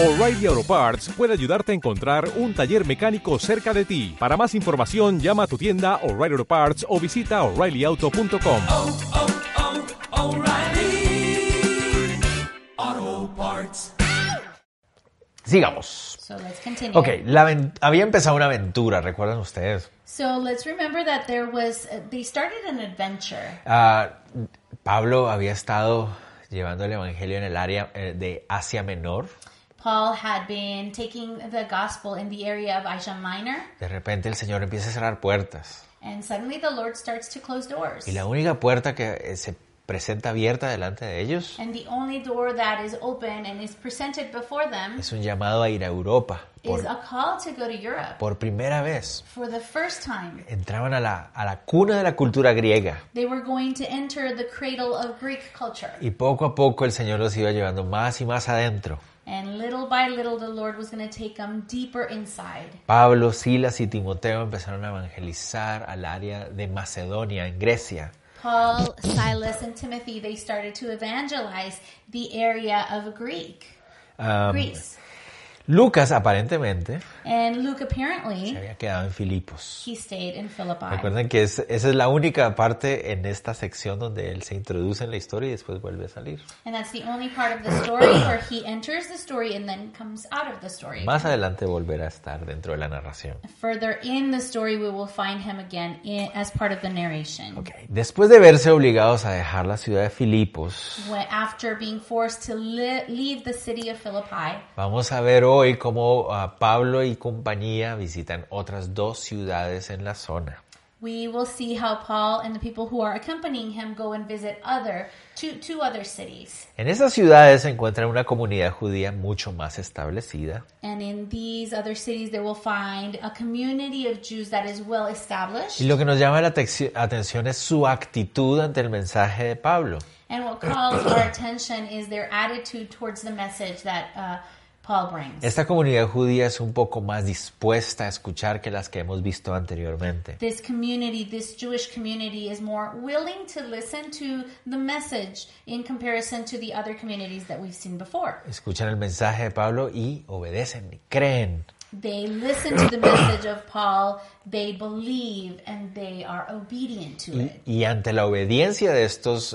O'Reilly Auto Parts puede ayudarte a encontrar un taller mecánico cerca de ti. Para más información, llama a tu tienda O'Reilly Auto Parts o visita oreillyauto.com. oh, oh, O'Reilly Auto Parts. Sigamos. So let's continue. Ok, la había empezado una aventura, ¿recuerdan ustedes? So let's remember that there was, they started an adventure. Ah, Pablo había estado llevando el Evangelio en el área eh, de Asia Menor. Paul had been taking the gospel in the area of Asia Minor, De repente el Señor empieza a cerrar puertas. and suddenly the Lord starts to close doors. Y la única puerta que eh, se presenta abierta delante de ellos And the only door that is open and is presented before them es un llamado a ir a Europa. Por, is a call to go to Europe. por primera vez For the first time, entraban a la, a la cuna de la cultura griega. they were going to enter the cradle of Greek culture. Y poco a poco el Señor los iba llevando más y más adentro. And little by little, the Lord was going to take them deeper inside. Pablo, Silas y Timoteo empezaron a evangelizar al área de Macedonia, en Grecia. Paul, Silas, and Timothy, they started to evangelize the area of Greek, Um, Greece. Lucas aparentemente And Luke se apparently, había quedado en Filipos. he stayed in Philippi. Recuerden que es- esa es la única parte en esta sección donde él se introduce en la historia y después vuelve a salir. And that's the only part of the story where he enters the story and then comes out of the story. Más adelante volverá a estar dentro de la narración. Further in the story, we will find him again in, as part of the narration. Ok, Después de verse obligados a dejar la ciudad de Filipos, When, after being forced to leave the city of Philippi, vamos a ver hoy cómo ah, Pablo y compañía visitan otras dos ciudades en la zona. we will see how Paul and the people who are accompanying him go and visit other two, two other cities. En esas ciudades se encuentra una comunidad judía mucho más establecida, And in these other cities, they will find a community of Jews that is well established. Y lo que nos llama la atención es su actitud ante el mensaje de Pablo. And what calls our attention is their attitude towards the message that uh, Paul brings. Esta comunidad judía es un poco más dispuesta a escuchar que las que hemos visto anteriormente. This community, this Jewish community, is more willing to listen to the message in comparison to the other communities that we've seen before. Escuchan el mensaje de Pablo y obedecen, y creen. They listen to the message of Paul, they believe, and they are obedient to it. Y, y ante la obediencia de estas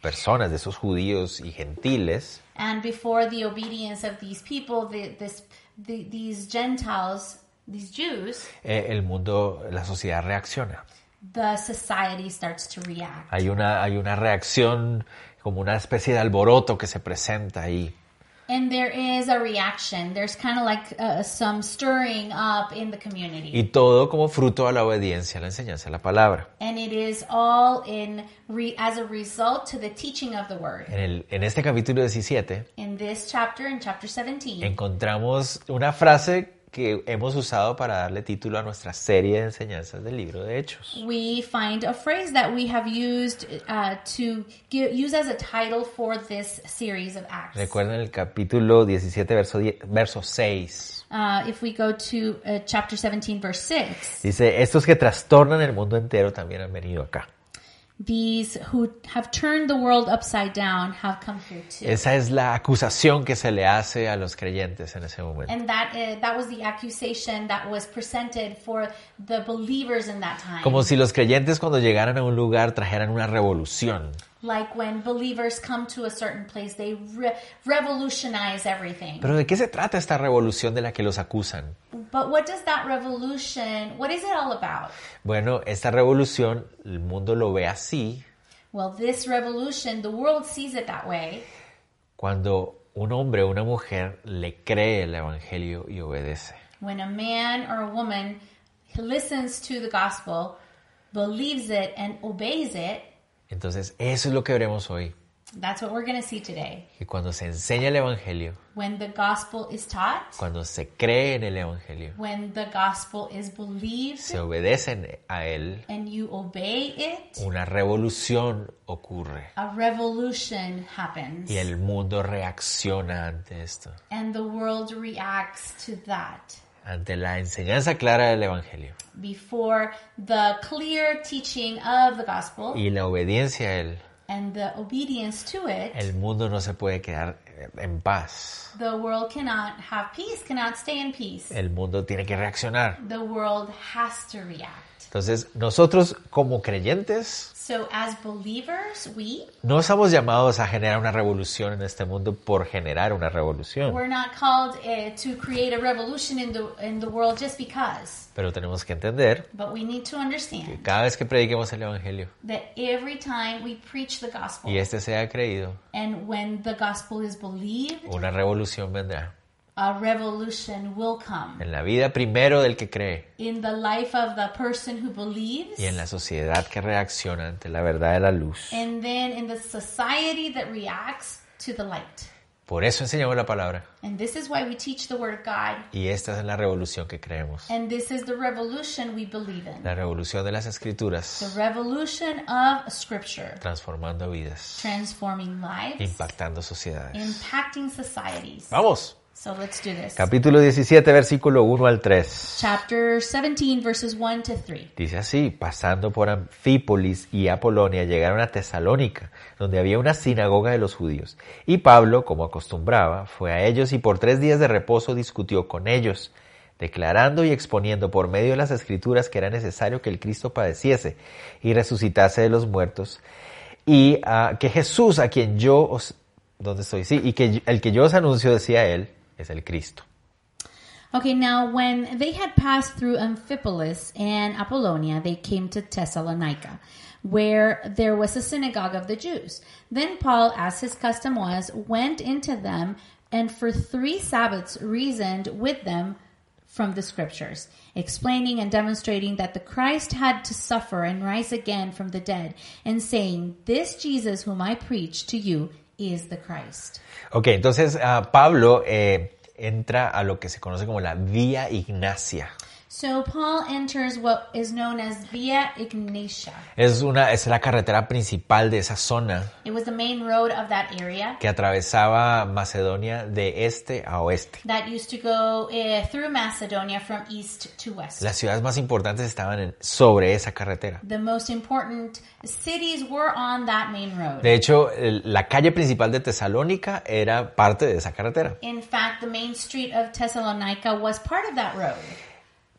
personas, de estos judíos y gentiles, And before the obedience of these people, the, this, the, these Gentiles, these Jews, eh, el mundo, la sociedad reacciona. the society starts to react. Hay una, hay una reacción como una especie de alboroto que se presenta ahí. And there is a reaction. There's kind of like uh, some stirring up in the community. Y todo como fruto a la obediencia a la enseñanza de la palabra. and it is all in re- as a result to the teaching of the word. En, el, en este capítulo 17 In this chapter, in chapter 17, encontramos una frase que hemos usado para darle título a nuestra serie de enseñanzas del libro de Hechos. we find a phrase that we have used uh, to give, use as a title for this series of acts. Recuerden el capítulo 17, verso, 10 verso 6. Uh, if we go to uh, chapter 17, verse 6, Dice, estos que trastornan el mundo entero también han venido acá. These who have turned the world upside down have come here too. Esa es la acusación que se le hace a los creyentes en ese momento. and that uh, that was the accusation that was presented for the believers in that time. Como si los creyentes cuando llegaran a un lugar trajeran una revolución. Like when believers come to a certain place, they re- revolutionize everything. Pero ¿de qué se trata esta revolución de la que los acusan? But what does that revolution, what is it all about? Bueno, esta revolución, el mundo lo ve así Well, this revolution, the world sees it that way cuando un hombre o una mujer le cree el Evangelio y obedece. when a man or a woman listens to the gospel, believes it, and obeys it. Entonces, eso es lo que veremos hoy. That's what we're going to see today. Que cuando se enseña el Evangelio, When the gospel is taught, cuando se cree en el Evangelio, when the gospel is believed, se obedecen a él, and you obey it, una revolución ocurre. a revolution happens. Y el mundo reacciona ante esto, And the world reacts to that ante la enseñanza clara del Evangelio before the clear teaching of the gospel y la obediencia a él. and the obedience to it. El mundo no se puede quedar eh, en paz. The world cannot have peace, cannot stay in peace. El mundo tiene que reaccionar. The world has to react. Entonces, nosotros como creyentes So, as believers, we no estamos llamados a generar una revolución en este mundo por generar una revolución, we're not called to create a revolution in the in the world just because. pero tenemos que entender But we need to que understand cada vez que prediquemos el Evangelio that every time we preach the gospel y este sea creído, and when the gospel is believed, una revolución vendrá a revolution will come en la vida primero del que cree in the life of the person who believes y en la sociedad que reacciona ante la verdad de la luz. and then in the society that reacts to the light. Por eso enseñamos la palabra And this is why we teach the word of God. y esta es la revolución que creemos. And this is the revolution we believe in. La revolución de las The escrituras revolution of scripture, transformando vidas, transforming lives, impactando sociedades. impacting societies. Vamos. So let's do this. Capítulo 17, versículo 1 al 3. Chapter 17, verses 1 to 3. Dice así, pasando por Anfípolis y Apolonia, llegaron a Tesalónica, donde había una sinagoga de los judíos. Y Pablo, como acostumbraba, fue a ellos y por tres días de reposo discutió con ellos, declarando y exponiendo por medio de las escrituras que era necesario que el Cristo padeciese y resucitase de los muertos, y ah, que Jesús, a quien yo os... ¿Dónde estoy? Sí, y que el que yo os anuncio, decía él, es el Cristo. Okay, now when they had passed through Amphipolis and Apollonia, they came to Thessalonica, where there was a synagogue of the Jews. Then Paul, as his custom was, went into them and for three Sabbaths reasoned with them from the scriptures, explaining and demonstrating that the Christ had to suffer and rise again from the dead, and saying, This Jesus whom I preach to you is the Christ. Entonces ah, Pablo eh, entra a lo que se conoce como la Vía Ignacia. So Paul enters what is known as Via Ignatia. Es, una, es la carretera principal de esa zona It was the main road of that area que atravesaba Macedonia de este a oeste. that used to go uh, through Macedonia from east to west. Las ciudades más importantes estaban en- sobre esa carretera. The most important cities were on that main road. De hecho, el- la calle principal de Tesalónica era parte de esa carretera. In fact, the main street of Thessalonica was part of that road.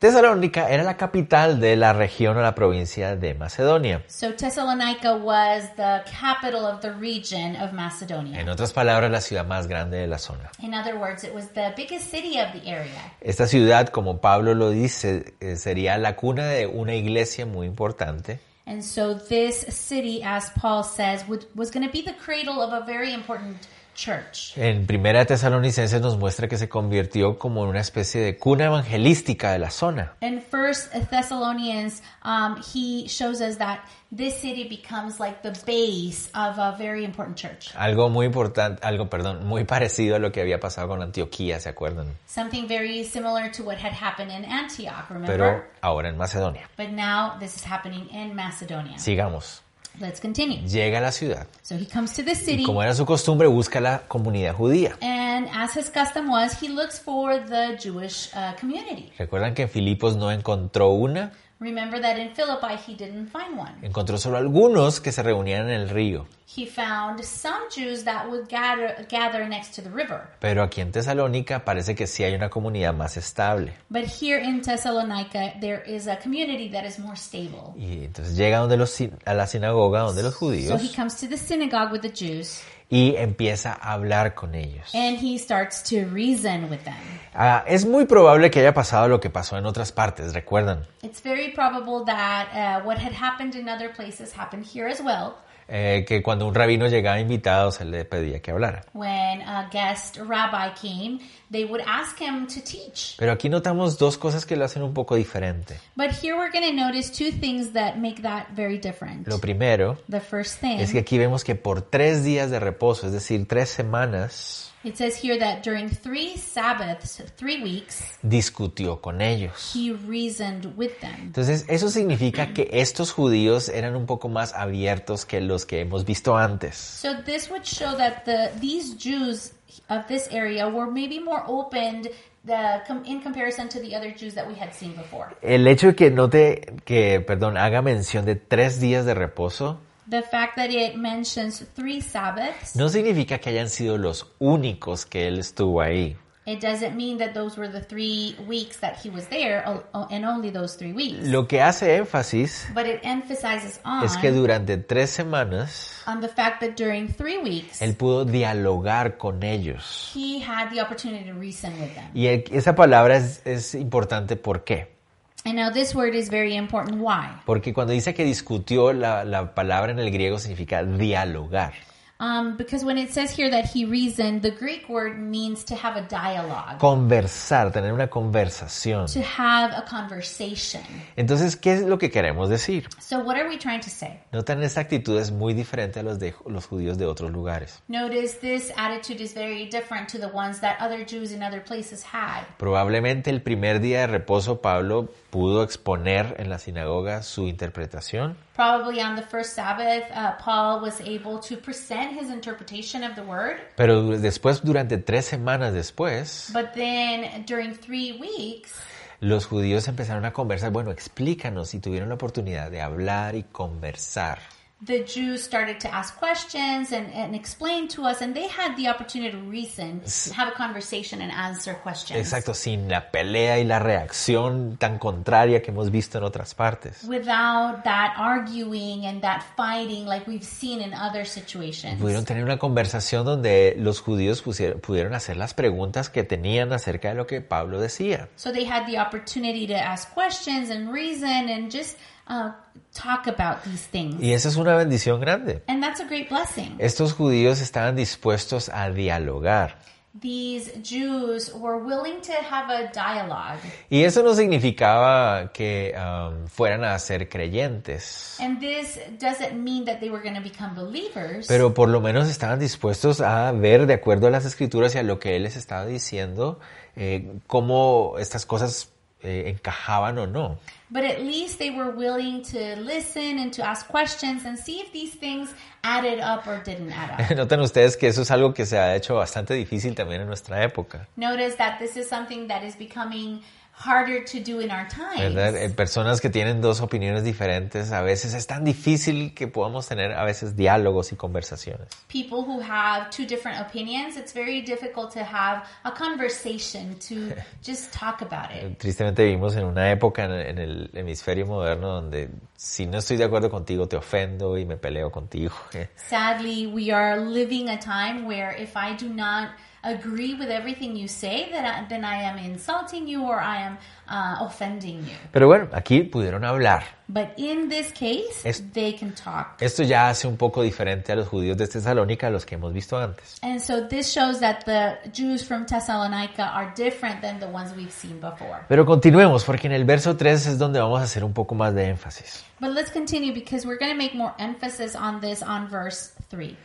Tesalónica era la capital de la región o la provincia de Macedonia. So Thessalonica was the capital of the region of Macedonia. En otras palabras, la ciudad más grande de la zona. In other words, it was the biggest city of the area. Esta ciudad, como Pablo lo dice, eh, sería la cuna de una iglesia muy importante. And so this city, as Paul says, would, was going to be the cradle of a very important church. En Primera Tesalonicenses nos muestra que se convirtió como en una especie de cuna evangelística de la zona. In First Thessalonians, um, he shows us that this city becomes like the base of a very important church. Algo muy importante, algo, perdón, muy parecido a lo que había pasado con Antioquía, ¿se acuerdan? Something very similar to what had happened in Antioch, remember? Pero ahora en Macedonia. but now this is happening in Macedonia. Sigamos. Let's continue. Llega a la ciudad So he comes to the city, y como era su costumbre busca la comunidad judía. and as his custom was, he looks for the Jewish uh, community. Recuerdan que en Filipos no encontró una, Remember that in Philippi he didn't find one. encontró solo algunos que se reunían en el río. He found some Jews that would gather gather next to the river. Pero aquí en Tesalónica parece que sí hay una comunidad más estable. But here in Thessalonica, there is a community that is more stable. Y entonces llega donde los, a la sinagoga donde los So judíos he comes to the synagogue with the Jews y empieza a hablar con ellos. and he starts to reason with them. Ah, es muy probable que haya pasado lo que pasó en otras partes, recuerdan, It's very probable that uh, what had happened in other places happened here as well. Eh, que cuando un rabino llegaba invitado se le pedía que hablara. When a guest rabbi came, they would ask him to teach. Pero aquí notamos dos cosas que lo hacen un poco diferente. But here we're going to notice two things that make that very different. Lo primero The first thing, es que aquí vemos que por tres días de reposo, es decir, tres semanas, it says here that during three Sabbaths, three weeks, discutió con ellos. he reasoned with them. Entonces, eso significa que estos judíos eran un poco más abiertos que los que hemos visto antes. So this would show that the these Jews of this area were maybe more opened the, in comparison to the other Jews that we had seen before. El hecho de que note que, perdón, haga mención de tres días de reposo, The fact that it mentions three Sabbaths, no significa que hayan sido los únicos que él estuvo ahí. it doesn't mean that those were the three weeks that he was there, and only those three weeks. Lo que hace énfasis But it emphasizes on, es que durante tres semanas on the fact that during three weeks, él pudo dialogar con ellos. he had the opportunity to reason with them. Y esa palabra es, es importante, ¿por qué? And now this word is very important. Why? Porque cuando dice que discutió, la, la palabra en el griego significa dialogar. Um, because when it says here that he reasoned, the Greek word means to have a dialogue, Conversar, tener una conversación. to have a conversation. Entonces, ¿qué es lo que queremos decir? So what are we trying to say? Notan esta actitud es muy diferente a los de los judíos de otros lugares. Notice this attitude is very different to the ones that other Jews in other places had. Probablemente el primer día de reposo Pablo pudo exponer en la sinagoga su interpretación, Probably on the first Sabbath, uh, Paul was able to present his interpretation of the word. pero después, durante tres semanas después, But then during three weeks, los judíos empezaron a conversar, bueno, explícanos, y tuvieron la oportunidad de hablar y conversar. The Jews started to ask questions and, and explain to us, and they had the opportunity to reason, have a conversation, and answer questions. Exacto, sin la pelea y la reacción tan contraria que hemos visto en otras partes. Without that arguing and that fighting like we've seen in other situations. Pudieron tener una conversación donde los judíos pusier- pudieron hacer las preguntas que tenían acerca de lo que Pablo decía. So they had the opportunity to ask questions and reason and just uh, talk about these things. Y esa es una bendición grande. And that's a great blessing. Estos judíos estaban dispuestos a dialogar. These Jews were willing to have a dialogue. Y eso no significaba que um, fueran a ser creyentes, And this doesn't mean that they were going to become believers. pero por lo menos estaban dispuestos a ver de acuerdo a las escrituras y a lo que él les estaba diciendo, eh, cómo estas cosas eh, encajaban o no. But at least they were willing to listen and to ask questions and see if these things added up or didn't add up. Notan ustedes que eso es algo que se ha hecho bastante difícil también en nuestra época. Notice that this is something that is becoming harder to do in our ¿verdad? Eh, times. personas que tienen dos opiniones diferentes, a veces es tan difícil que podamos tener a veces diálogos y conversaciones. People who have two different opinions, it's very difficult to have a conversation to just talk about it. Tristemente vivimos en una época en el hemisferio moderno donde si no estoy de acuerdo contigo te ofendo y me peleo contigo. Sadly, we are living a time where if I do not agree with everything you say, then I, then I am insulting you or I am uh, offending you. Pero bueno, aquí pudieron hablar. But in this case, Es- they can talk. Esto ya hace un poco diferente a los judíos de Tesalónica, a los que hemos visto antes. And so this shows that the Jews from Thessalonica are different than the ones we've seen before. Pero continuemos, porque en el verso 3 es donde vamos a hacer un poco más de énfasis. But let's continue because we're going to make more emphasis on this on verse 3.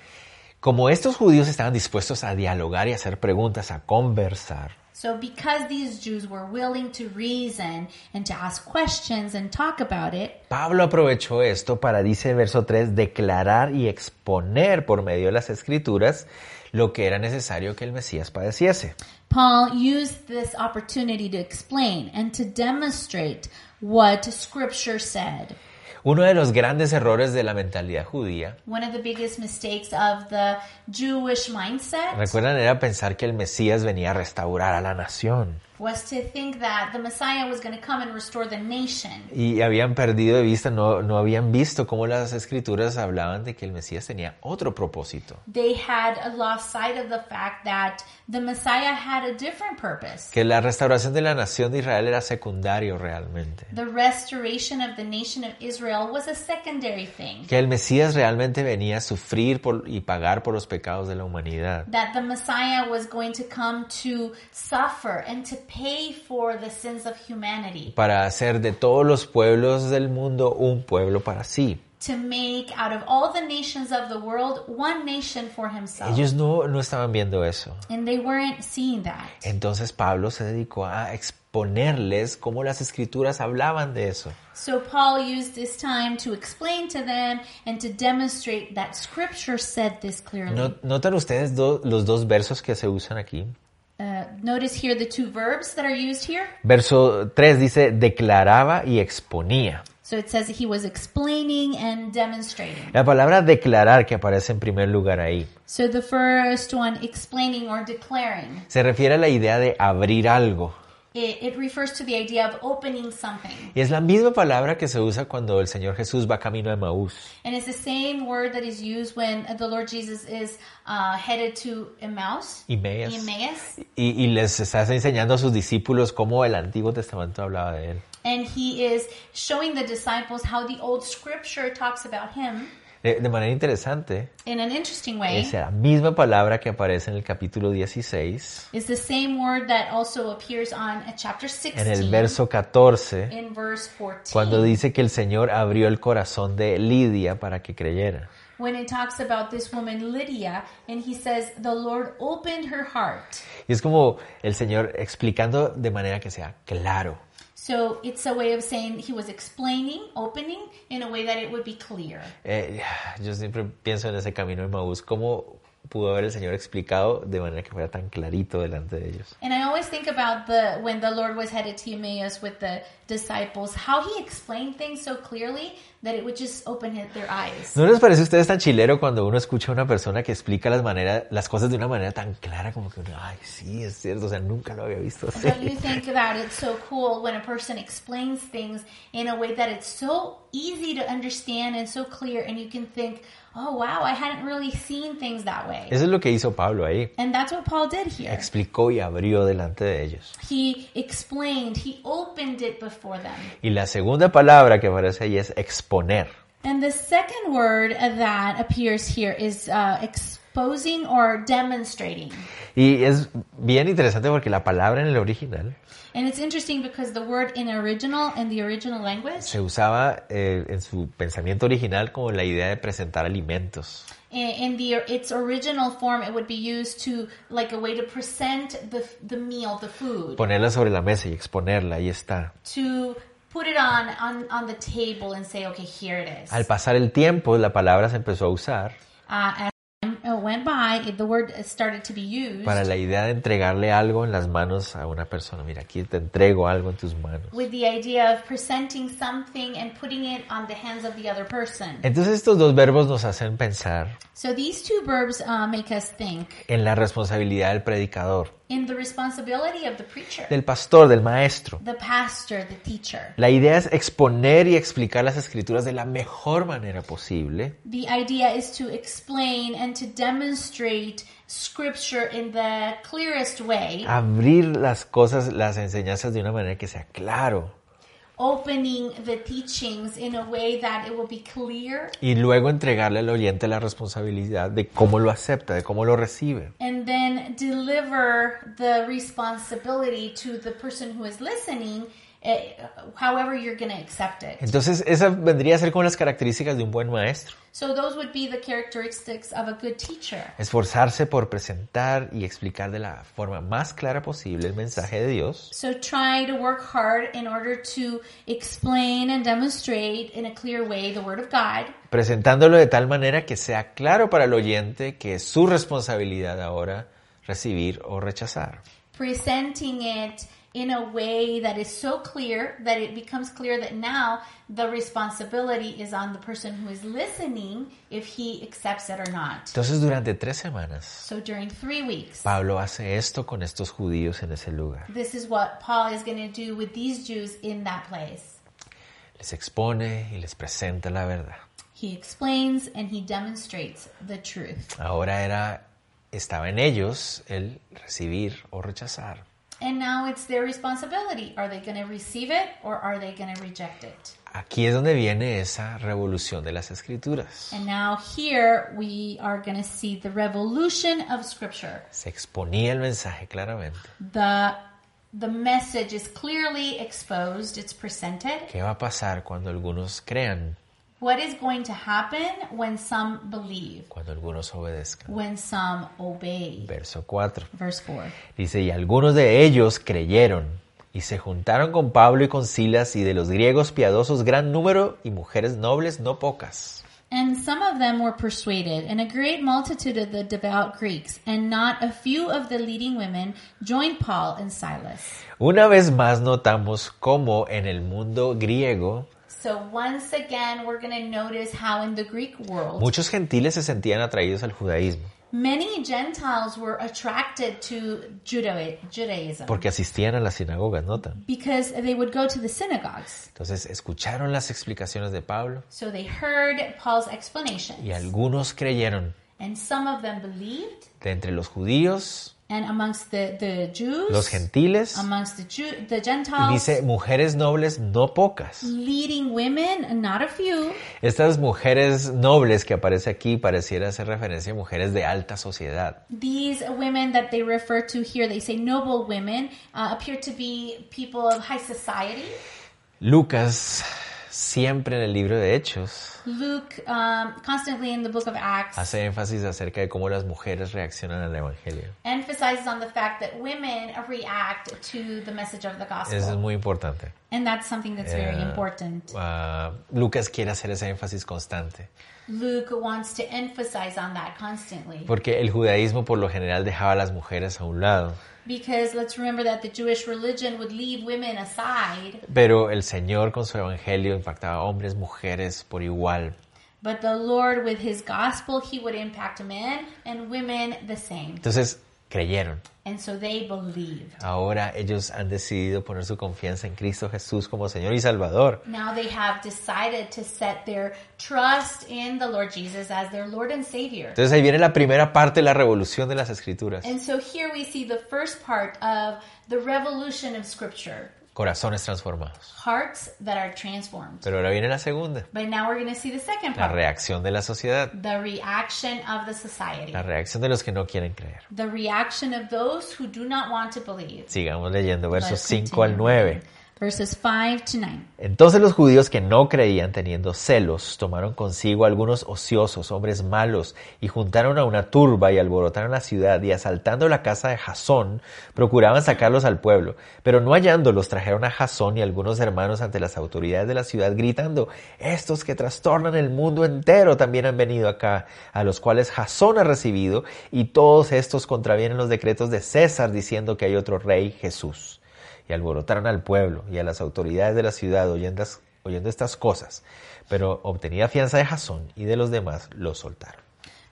Como estos judíos estaban dispuestos a dialogar y hacer preguntas, a conversar, So because these Jews were willing to reason and to ask questions and talk about it, Pablo aprovechó esto para, dice el verso 3, declarar y exponer por medio de las escrituras lo que era necesario que el Mesías padeciese. Paul used this opportunity to explain and to demonstrate what scripture said. Uno de los grandes errores de la mentalidad judía, One of the biggest mistakes of the Jewish mindset recuerdan, era pensar que el Mesías venía a restaurar a la nación. Was to think that the Messiah was going to come and restore the nation. Y habían perdido de vista, no, no habían visto cómo las escrituras hablaban de que el Mesías tenía otro propósito. They had lost sight of the fact that the Messiah had a different purpose. Que la restauración de la nación de Israel era secundario realmente. The restoration of the nation of Israel was a secondary thing. Que el Mesías realmente venía a sufrir por- y pagar por los pecados de la humanidad. That the Messiah was going to come to suffer and to pay for the sins of humanity. Para hacer de todos los pueblos del mundo un pueblo para sí. To make out of all the nations of the world one nation for himself. Ellos no, no estaban viendo eso. And they weren't seeing that. Entonces Pablo se dedicó a exponerles cómo las escrituras hablaban de eso. So Paul used this time to explain to them and to demonstrate that scripture said this clearly. No- ¿Notan ustedes do- los dos versos que se usan aquí? Uh, notice here the two verbs that are used here. Verso 3 dice declaraba y exponía. So it says he was explaining and demonstrating. La palabra declarar que aparece en primer lugar ahí So the first one, explaining or declaring, se refiere a la idea de abrir algo. It, it refers to the idea of opening something. Y es la misma palabra que se usa cuando el Señor Jesús va camino a Maús. And it's the same word that is used when the Lord Jesus is uh, headed to Emmaus. Emmaus. Emmaus. Y, y les está enseñando a sus discípulos cómo el Antiguo Testamento hablaba de él. And he is showing the disciples how the old scripture talks about him De, de manera interesante, in an interesting way. es la misma palabra que aparece en el capítulo 16, It's the same word that also appears on chapter 16 en el verso 14, in verse 14. cuando dice que el Señor abrió el corazón de Lidia para que creyera. when it talks about this woman Lydia and he says the Lord opened her heart. Y es como el Señor explicando de manera que sea claro. So it's a way of saying he was explaining, opening in a way that it would be clear. Eh, yo siempre pienso en ese camino de Maús, cómo pudo haber el Señor explicado de manera que fuera tan clarito delante de ellos. And I always think about the when the Lord was headed to Emmaus with the disciples, how he explained things so clearly that it would just open their eyes. ¿No les parece a ustedes tan chilero cuando uno escucha a una persona que explica las, maneras, las cosas de una manera tan clara como que uno, ay, sí, es cierto, o sea, nunca lo había visto así? Don't you think that it's so cool when a person explains things in a way that it's so easy to understand and so clear, and you can think, oh wow, I hadn't really seen things that way. Eso es lo que hizo Pablo ahí. And that's what Paul did here. Explicó y abrió delante de ellos. He explained, he opened it before them. Y la segunda palabra que aparece ahí es exponer. And the second word that appears here is uh, exposing or demonstrating. Y es bien interesante porque la palabra en el original And it's interesting because the word in original, in the original language, se usaba eh, en su pensamiento original como la idea de presentar alimentos. in the its original form, it would be used to like a way to present the the meal, the food, Ponerla sobre la mesa y exponerla, ahí está. to put it on on on the table and say, okay, here it is. Al pasar el tiempo, la palabra se empezó a usar uh, went by, it- the word started to be used. para la idea de entregarle algo en las manos a una persona. Mira, aquí te entrego algo en tus manos. with the idea of presenting something and putting it on the hands of the other person. Entonces estos dos verbos nos hacen pensar So these two verbs uh, make us think en la responsabilidad del predicador, in the responsibility of the preacher, del pastor, del maestro. the pastor, the teacher. La idea es exponer y explicar las escrituras de la mejor manera posible The idea is to explain and to demonstrate scripture in the clearest way, abrir las cosas, las enseñanzas de una manera que sea claro opening the teachings in a way that it will be clear y luego entregarle al oyente la responsabilidad de cómo lo acepta, de cómo lo recibe. and then deliver the responsibility to the person who is listening, however you're going to accept it. Entonces, esa vendría a ser como las características de un buen maestro. So those would be the characteristics of a good teacher. Esforzarse por presentar y explicar de la forma más clara posible el mensaje de Dios, So try to work hard in order to explain and demonstrate in a clear way the Word of God, presentándolo de tal manera que sea claro para el oyente que es su responsabilidad ahora recibir o rechazar. presenting it in a way that is so clear that it becomes clear that now the responsibility is on the person who is listening if he accepts it or not. Entonces, durante tres semanas, So during three weeks, Pablo hace esto con estos judíos en ese lugar. this is what Paul is going to do with these Jews in that place. Les expone y les presenta la verdad. He explains and he demonstrates the truth. Ahora era, estaba en ellos el recibir o rechazar. And now it's their responsibility. Are they going to receive it or are they going to reject it? Aquí es donde viene esa revolución de las escrituras. And now here we are going to see the revolution of scripture. Se exponía el mensaje claramente. The the message is clearly exposed, it's presented. ¿Qué va a pasar cuando algunos crean, What is going to happen when some believe, cuando algunos obedezcan? when some obey? Verso 4. Verse 4. Dice, y algunos de ellos creyeron y se juntaron con Pablo y con Silas y de los griegos piadosos gran número y mujeres nobles no pocas. And some of them were persuaded, and a great multitude of the devout Greeks, and not a few of the leading women, joined Paul and Silas. Una vez más notamos cómo en el mundo griego So once again, we're going to notice how in the Greek world, muchos gentiles se sentían atraídos al judaísmo many Gentiles were attracted to Juda- Judaism porque asistían a las sinagogas, notan. because they would go to the synagogues. Entonces escucharon las explicaciones de Pablo So they heard Paul's explanations. y algunos creyeron. And some of them believed, De entre los judíos, and amongst the, the Jews, los gentiles, amongst the, Jew, the Gentiles, dice mujeres nobles no pocas. leading women, not a few. Estas mujeres nobles que aparece aquí pareciera hacer referencia a mujeres de alta sociedad. These women that they refer to here, they say noble women, uh, appear to be people of high society. Lucas, siempre en el libro de Hechos, Luke, um, constantly in the book of Acts, hace énfasis acerca de cómo las mujeres reaccionan al Evangelio. emphasizes on the fact that women react to the message of the gospel. Eso es muy importante. and that's something that's very Eh, important. ah, Lucas quiere hacer ese énfasis constante, Luke wants to emphasize on that constantly. porque el judaísmo por lo general dejaba a las mujeres a un lado, Because let's remember that the Jewish religion would leave women aside, pero el Señor con su Evangelio impactaba a hombres, mujeres por igual. But the Lord, with his gospel, he would impact men and women the same. Entonces creyeron. And so they believed. Ahora ellos han decidido poner su confianza en Cristo Jesús como Señor y Salvador. Now they have decided to set their trust in the Lord Jesus as their Lord and Savior. Entonces ahí viene la primera parte de la revolución de las escrituras. And so here we see the first part of the revolution of Scripture Corazones transformados. hearts that are transformed. Pero ahora viene la segunda, But now we're going to see the second la part reacción de la sociedad, the reaction of the society, la reacción de los que no quieren creer. the reaction of those who do not want to believe. Sigamos leyendo versos Let's 5 al continue 9. Verses 5 to 9. Entonces los judíos que no creían teniendo celos tomaron consigo algunos ociosos, hombres malos, y juntaron a una turba y alborotaron la ciudad y asaltando la casa de Jasón procuraban sacarlos al pueblo. Pero no hallándolos trajeron a Jasón y algunos hermanos ante las autoridades de la ciudad gritando, estos que trastornan el mundo entero también han venido acá, a los cuales Jasón ha recibido y todos estos contravienen los decretos de César diciendo que hay otro rey Jesús y alborotaron al pueblo y a las autoridades de la ciudad oyendo, oyendo estas cosas. Pero obtenida fianza de Jasón y de los demás, los soltaron.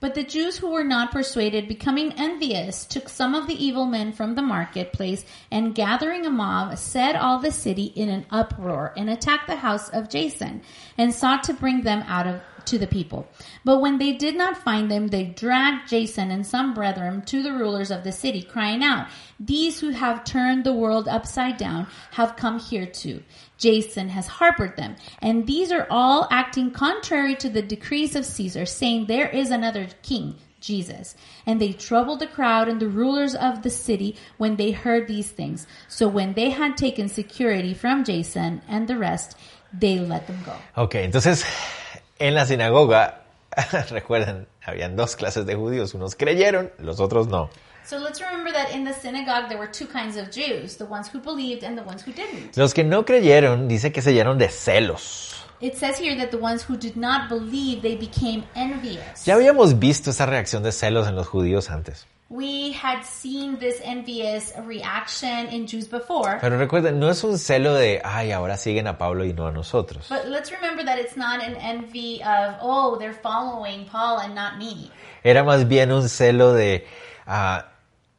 But the Jews who were not persuaded, becoming envious, took some of the evil men from the marketplace, and gathering a mob, set all the city in an uproar, and attacked the house of Jason, and sought to bring them out of to the people. But when they did not find them, they dragged Jason and some brethren to the rulers of the city, crying out, These who have turned the world upside down have come here too. Jason has harbored them, and these are all acting contrary to the decrees of Caesar, saying there is another king, Jesus. And they troubled the crowd and the rulers of the city when they heard these things. So when they had taken security from Jason and the rest, they let them go. Ok, entonces en la sinagoga, recuerden, habían dos clases de judíos, unos creyeron, los otros no. So let's remember that in the synagogue there were two kinds of Jews, the ones who believed and the ones who didn't. Los que no creyeron dice que se llenaron de celos. It says here that the ones who did not believe, they became envious. Ya habíamos visto esa reacción de celos en los judíos antes. We had seen this envious reaction in Jews before. Pero recuerden, no es un celo de, ay, ahora siguen a Pablo y no a nosotros. But let's remember that it's not an envy of, oh, they're following Paul and not me. Era más bien un celo de, ah,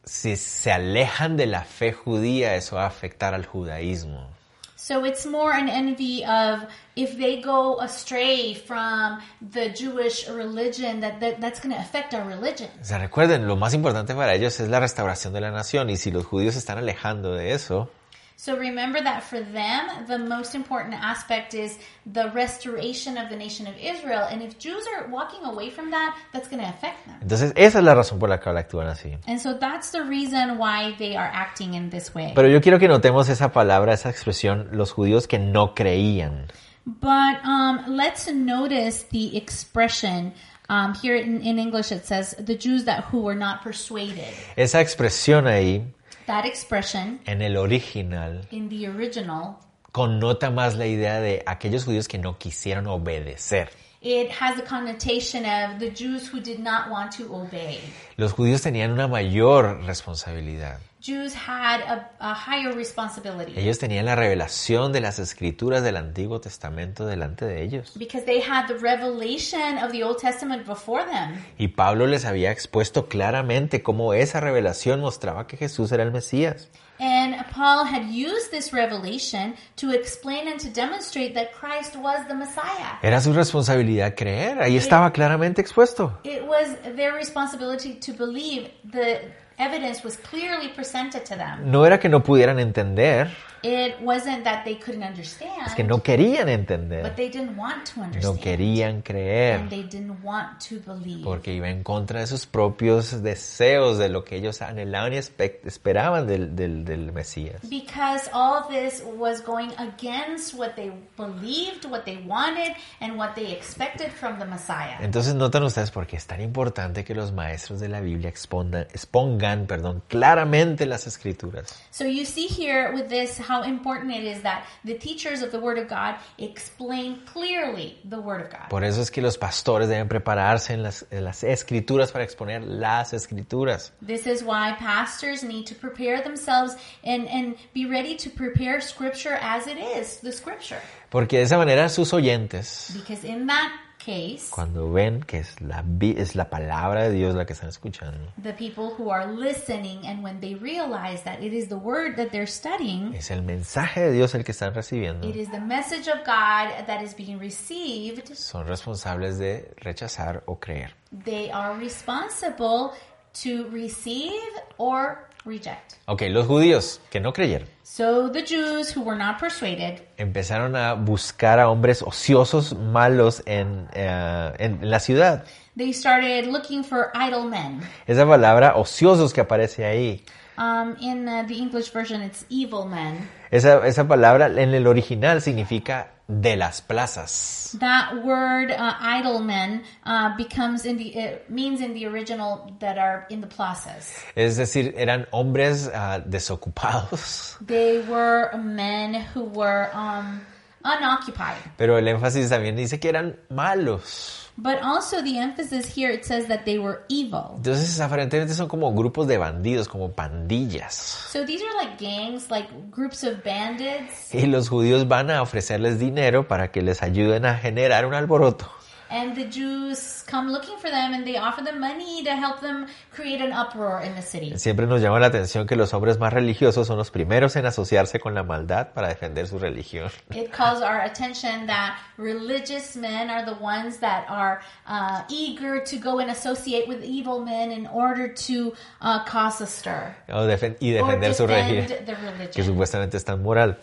si se alejan de la fe judía, eso va a afectar al judaísmo. So it's more an envy of if they go astray from the Jewish religion, that, that that's going to affect our religion. O sea, recuerden, lo más importante para ellos es la restauración de la nación y si los judíos se están alejando de eso, So remember that for them, the most important aspect is the restoration of the nation of Israel. And if Jews are walking away from that, that's going to affect them. entonces esa es la razón por la que actúan así. And so that's the reason why they are acting in this way. Pero yo quiero que notemos esa palabra, esa expresión, los judíos que no creían. But um, let's notice the expression um, here in, in English. It says the Jews that who were not persuaded. Esa expresión ahí, That expression en el original, in the original, connota más la idea de aquellos judíos que no quisieron obedecer. It has the connotation of the Jews who did not want to obey. Los judíos tenían una mayor responsabilidad. Jews had a, a higher responsibility Ellos tenían la revelación de las escrituras del Antiguo Testamento delante de ellos. because they had the revelation of the Old Testament before them. Y Pablo les había expuesto claramente cómo esa revelación mostraba que Jesús era el Mesías. And Paul had used this revelation to explain and to demonstrate that Christ was the Messiah. Era su responsabilidad creer, ahí estaba claramente expuesto. It was their responsibility to believe. The evidence was clearly presented to them. No era que no pudieran entender, It wasn't that they couldn't understand, es que no querían but entender, they didn't want to no understand. querían and creer, they didn't want to believe. porque iba en contra de sus propios deseos, de lo que ellos anhelaban y espe- esperaban del, del, del Mesías. Because all this was going against what they believed, what they wanted, and what they expected from the Messiah. Entonces notan ustedes por qué es tan importante que los maestros de la Biblia expongan, expongan perdón, claramente las escrituras. So you see here with this how important it is that the teachers of the Word of God explain clearly the Word of God. Por eso es que los pastores deben prepararse en las, en las escrituras para exponer las escrituras. This is why pastors need to prepare themselves and, and be ready to prepare Scripture as it is, the Scripture. Porque de esa manera sus oyentes, Because in that case, cuando ven que es la, es la palabra de Dios la que están escuchando, the people who are listening and when they realize that it is the Word that they're studying, es el mensaje de Dios el que están recibiendo, it is the message of God that is being received, son responsables de rechazar o creer. they are responsible to receive or reject. Ok, los judíos que no creyeron So the Jews who were not persuaded, empezaron a buscar a hombres ociosos, malos en, eh, en la ciudad. they started looking for idle men. Esa palabra ociosos que aparece ahí, Um, in uh, the English version, it's evil men. esa, esa palabra en el original significa de las plazas. That word uh, idle men uh, becomes in the it means in the original that are in the plazas. Es decir, eran hombres ah, desocupados. They were men who were um, unoccupied. Pero el énfasis también dice que eran malos. But also the emphasis here it says that they were evil. Entonces, aparentemente son como grupos de bandidos, como pandillas. So these are like gangs, like groups of bandits, Y los judíos van a ofrecerles dinero para que les ayuden a generar un alboroto. And the Jews come looking for them and they offer them money to help them create an uproar in the city. Siempre nos llama la atención que los hombres más religiosos son los primeros en asociarse con la maldad para defender su religión. It calls our attention that religious men are the ones that are uh, eager to go and associate with evil men in order to uh, cause a stir O defen- y or defender su defend religión, the que supuestamente es tan moral,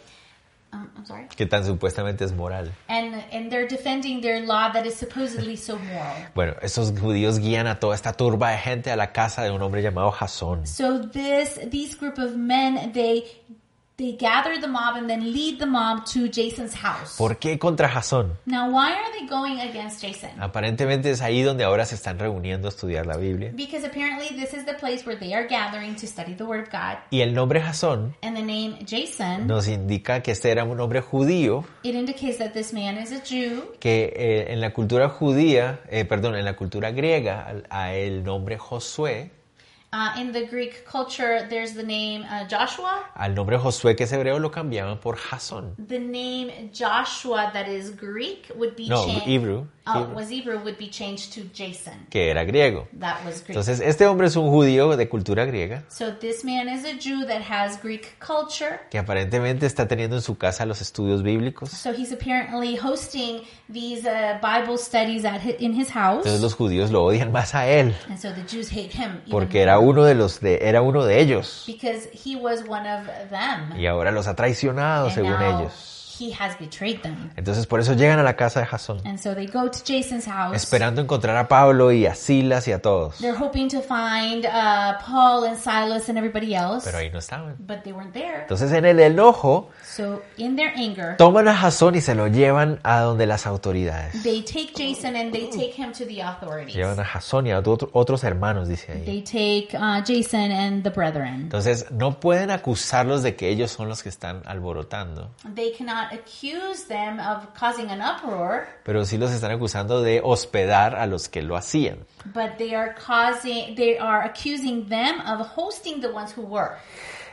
Um, I'm sorry. que tan supuestamente es moral. And and they're defending their law that is supposedly so moral. Bueno, esos judíos guían a toda esta turba de gente a la casa de un hombre llamado Jasón. So this these group of men they they gather the mob and then lead the mob to Jason's house. ¿Por qué contra Jasón? Now, why are they going against Jason? Aparentemente es ahí donde ahora se están reuniendo a estudiar la Biblia. Because apparently this is the place where they are gathering to study the Word of God. Y el nombre Jasón And the name Jason, nos indica que este era un hombre judío it indicates that this man is a Jew. que eh, en la cultura judía, eh, perdón, en la cultura griega, al- a el nombre Josué, Uh, in the Greek culture, there's the name uh, Joshua. al nombre Josué que es hebreo lo cambiaban por Jasón. The name Joshua, that is Greek, would be No, changed. Hebrew. Oh, was Hebrew would be changed to Jason. que era griego. That was Greek. Entonces, este hombre es un judío de cultura griega so this man is a Jew that has Greek culture. que aparentemente está teniendo en su casa los estudios bíblicos. So he's apparently hosting these uh, Bible studies at hi- in his house. Entonces los judíos lo odian más a él And so the Jews hate him porque era uno de los de era uno de ellos because he was one of them. y ahora los ha traicionado and según ellos. He has betrayed them. Entonces por eso llegan a la casa de Jasón And so they go to Jason's house. esperando encontrar a Pablo y a Silas y a todos. They're hoping to find uh, Paul and Silas and everybody else, Pero ahí no estaban. but they weren't there. Entonces en el enojo So in their anger, toman a Jasón y se lo llevan a donde las autoridades. they take Jason and they take him to the authorities. Llevan a Jasón y a otro- otros hermanos, dice ahí. They take uh, Jason and the brethren. Entonces no pueden acusarlos de que ellos son los que están alborotando. They cannot not accuse them of causing an uproar, pero sí los están acusando de hospedar a los que lo hacían. but they are causing, they are accusing them of hosting the ones who were.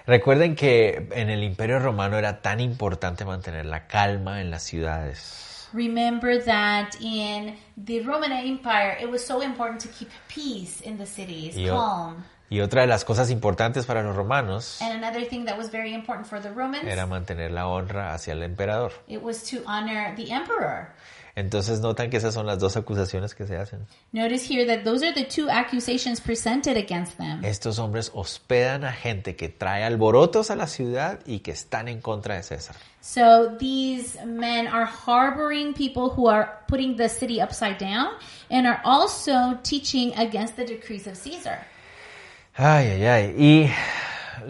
Recuerden que en el Imperio Romano era tan importante mantener la calma en las ciudades. Remember that in the Roman Empire, it was so important to keep peace in the cities, Y, calm. Y otra de las cosas importantes para los romanos And another thing that was very important for the Romans, era mantener la honra hacia el emperador. it was to honor the emperor. Entonces notan que esas son las dos acusaciones que se hacen. Notice here that those are the two accusations presented against them. Estos hombres hospedan a gente que trae alborotos a la ciudad y que están en contra de César. So these men are harboring people who are putting the city upside down and are also teaching against the decrees of Caesar. Ay, ay, ay. Y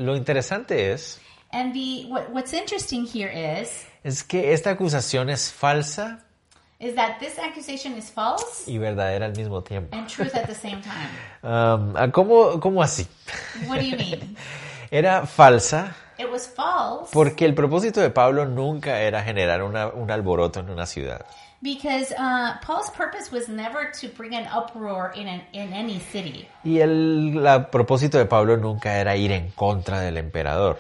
lo interesante es, And the what, what's interesting here is es que esta acusación es falsa is that this accusation is false y verdadera al mismo tiempo. and truth at the same time. Um, ¿a ¿cómo, ¿Cómo así? What do you mean? Era falsa It was false porque el propósito de Pablo nunca era generar una- un alboroto en una ciudad. Because uh, Paul's purpose was never to bring an uproar in an, in any city. Y el la- propósito de Pablo nunca era ir en contra del emperador.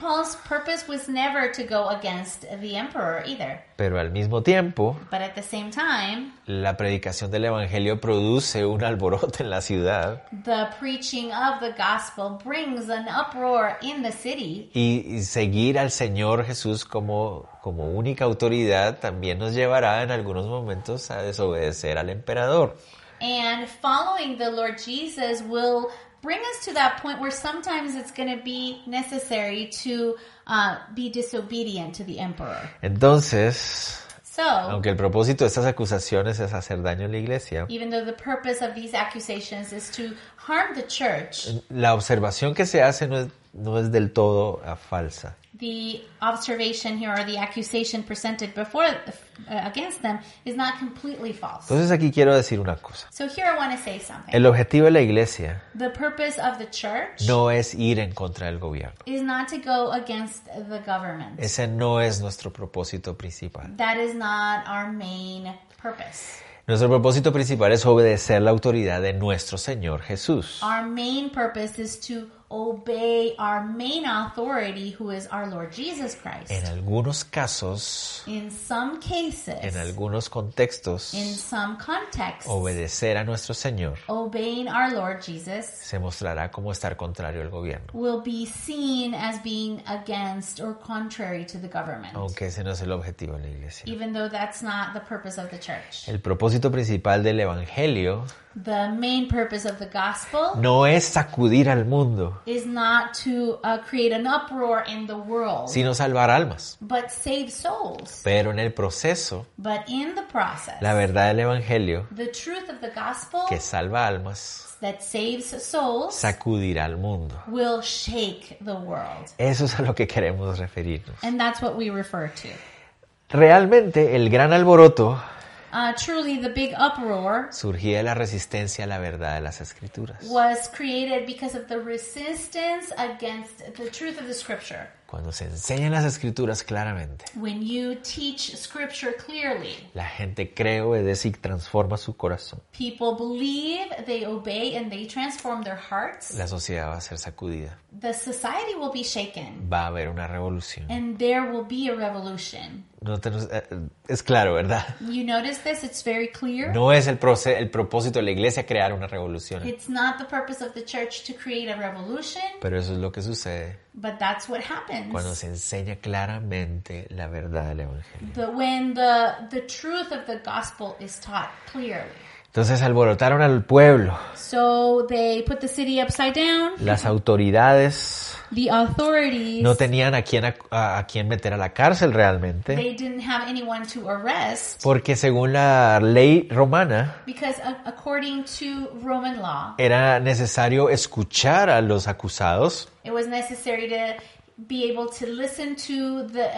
Paul's purpose was never to go against the emperor either. Pero al mismo tiempo, But at the same time, la predicación del Evangelio produce un alboroto en la ciudad the preaching of the gospel brings an uproar in the city. y, y seguir al Señor Jesús como, como única autoridad también nos llevará en algunos momentos a desobedecer al emperador. And following the Lord Jesus will bring us to that point where sometimes it's going to be necessary to uh, be disobedient to the emperor. Entonces, So, aunque el propósito de estas acusaciones es hacer daño a la iglesia, even though the purpose of these accusations is to harm the church, la observación que se hace no es, no es del todo ah, falsa. The observation here or the accusation presented before uh, against them is not completely false. Entonces aquí quiero decir una cosa. So here I want to say something. El objetivo de la iglesia The purpose of the church no es ir en contra del gobierno. is not to go against the government. Ese no es nuestro propósito principal. That is not our main purpose. Nuestro propósito principal es obedecer la autoridad de nuestro Señor Jesús. Our main purpose is to obey our main authority, who is our Lord Jesus Christ. En algunos casos, In some cases, en algunos contextos, in some contexts, obedecer a nuestro Señor obeying our Lord Jesus se mostrará como estar contrario al gobierno, will be seen as being against or contrary to the government, aunque ese no es el objetivo de la iglesia. even though that's not the purpose of the church. El propósito principal del Evangelio The main purpose of the gospel no es sacudir al mundo, is not to uh, create an uproar in the world, sino salvar almas. but save souls. Pero en el proceso, But in the process, la verdad del Evangelio, the truth of the gospel que salva almas, that saves souls sacudirá al mundo. will shake the world. Eso es a lo que queremos referirnos. And that's what we refer to. Realmente el gran alboroto Uh, truly, the big uproar surgía de la resistencia a la verdad de las escrituras. was created because of the resistance against the truth of the scripture. Cuando se enseñan las escrituras claramente, When you teach scripture clearly, la gente cree, obedece y transforma su corazón. people believe, they obey, and they transform their hearts. La sociedad va a ser sacudida. The society will be shaken, Va a haber una revolución. and there will be a revolution. No te- eh, es claro, ¿verdad? You notice this? It's very clear. No es el, proce- el propósito de la iglesia crear una revolución. It's not the purpose of the church to create a revolution, Pero eso es lo que sucede but that's what happens. cuando se enseña claramente la verdad del Evangelio. The, when the, the truth of the gospel is taught clearly. Entonces alborotaron al pueblo. So they put the city upside down. Las autoridades The authorities, no tenían a quién, a, a quién meter a la cárcel realmente. they didn't have anyone to arrest Porque según la ley romana, because according to Roman law, era necesario escuchar a los acusados it was necessary to be able to listen to the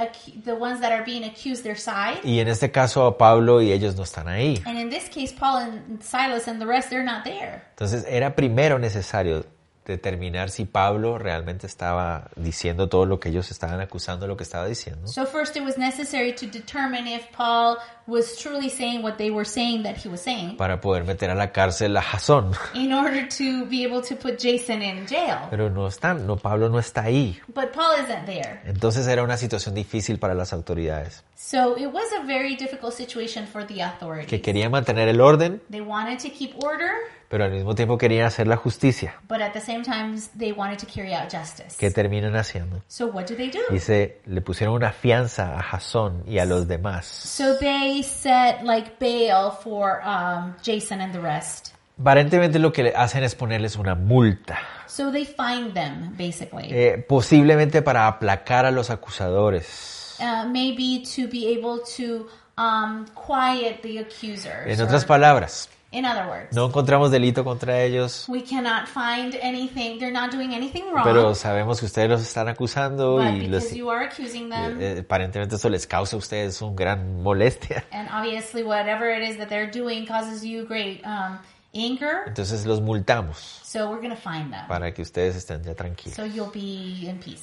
the ones that are being accused their side. y en este caso Pablo y ellos no están ahí. And in this case, Paul and Silas and the rest, they're not there. Entonces era primero necesario determinar si Pablo realmente estaba diciendo todo lo que ellos estaban acusando, lo que estaba diciendo. So first it was necessary to determine if Paul was truly saying what they were saying that he was saying para poder meter a la cárcel a Jasón. in order to be able to put Jason in jail. Pero no está, no, Pablo no está ahí. But Paul isn't there. Entonces era una situación difícil para las autoridades, So it was a very difficult situation for the que authorities. querían mantener el orden, They wanted to keep order, pero al mismo tiempo querían hacer la justicia. but at the same time they wanted to carry out justice. ¿Qué terminan haciendo? So what do they do? Dice, le pusieron una fianza a Jasón y a los demás. So they set like bail for um, Jason and the rest. Aparentemente lo que hacen es ponerles una multa, So they fined them basically. eh, posiblemente para aplacar a los acusadores. uh, maybe to be able to um, quiet the accusers. En or- otras palabras, in other words, no encontramos delito contra ellos, we cannot find anything. They're not doing anything wrong. pero sabemos que ustedes los están acusando but y los, because you are accusing them, eh, aparentemente eso les causa a ustedes un gran molestia. and obviously whatever it is that they're doing causes you great um, anger, Entonces los multamos so we're going to find them. para que ustedes estén ya tranquilos. So you'll be in peace.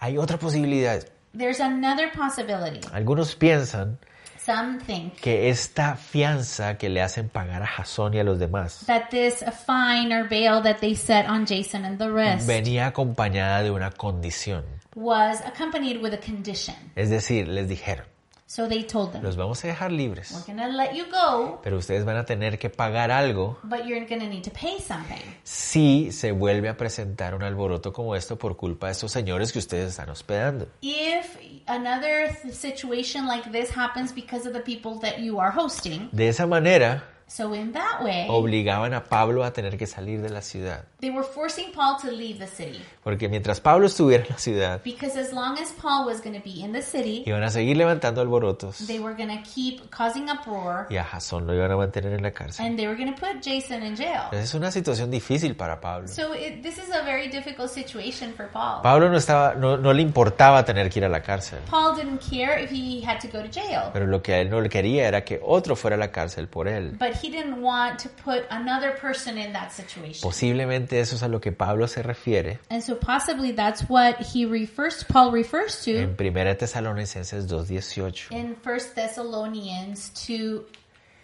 Hay otra posibilidad. There's another possibility. Algunos piensan Some think que esta fianza que le hacen pagar a Jasón y a los demás that this fine or bail that they set on Jason and the rest venía acompañada de una condición. was accompanied with a condition. Es decir, les dijeron, So they told them, los vamos a dejar libres, we're to let you go, pero ustedes van a tener que pagar algo but you're to need to pay something. si se vuelve a presentar un alboroto como esto por culpa de estos señores que ustedes están hospedando. If another situation like this happens because of the people that you are hosting, De esa manera, so in that way, obligaban a Pablo a tener que salir de la ciudad. they were forcing Paul to leave the city. Porque mientras Pablo estuviera en la ciudad, Because as long as Paul was going to be in the city, iban a seguir levantando alborotos they were going to keep causing uproar y a Jasón lo iban a mantener en la cárcel. and they were going to put Jason in jail. Es una situación difícil para Pablo. So it, this is a very difficult situation for Paul. Pablo no, estaba, no, no le importaba tener que ir a la cárcel, Paul didn't care if he had to go to jail, pero lo que a él no le quería era que otro fuera a la cárcel por él. but he didn't want to put another person in that situation. Posiblemente eso es a lo que Pablo se refiere And so possibly that's what he refers Paul refers to en 1 Tesalonicenses 2.18. in 1 Thessalonians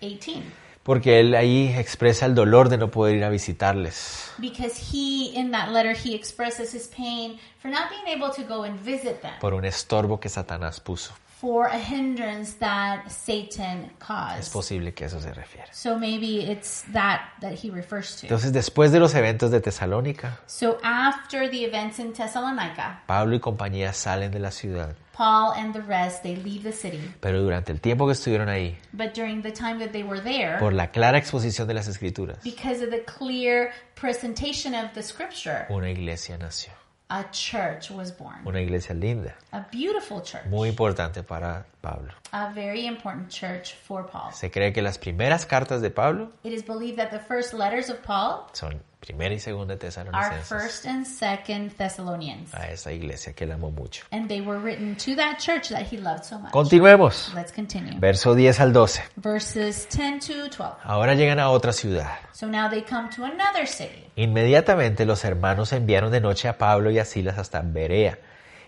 2:18 Porque él ahí expresa el dolor de no poder ir a visitarles. because he in that letter he expresses his pain for not being able to go and visit them por un estorbo que Satanás puso. For a hindrance that Satan Es caused. posible que eso se refiere. So maybe it's that that he refers to. Entonces, después de los eventos de Tesalónica, So after the events in Thessalonica, Pablo y compañía salen de la ciudad. Paul and the rest they leave the city. Pero durante el tiempo que estuvieron ahí, But during the time that they were there, por la clara exposición de las escrituras, because of the clear presentation of the scripture, una iglesia nació. A church was born. Una iglesia linda, A beautiful church. muy importante para Pablo. A very important church for Paul. Se cree que las primeras cartas de Pablo It is believed that the first letters of Paul son primera y segunda are Tesalonicenses first and second Thessalonians. a esa iglesia que él amó mucho. And they were written to that church that he loved so much. Continuemos. Let's continue. Verso 10 al 12. Verses 10 to 12. Ahora llegan a otra ciudad. So now they come to another city. Inmediatamente los hermanos enviaron de noche a Pablo y a Silas hasta Berea.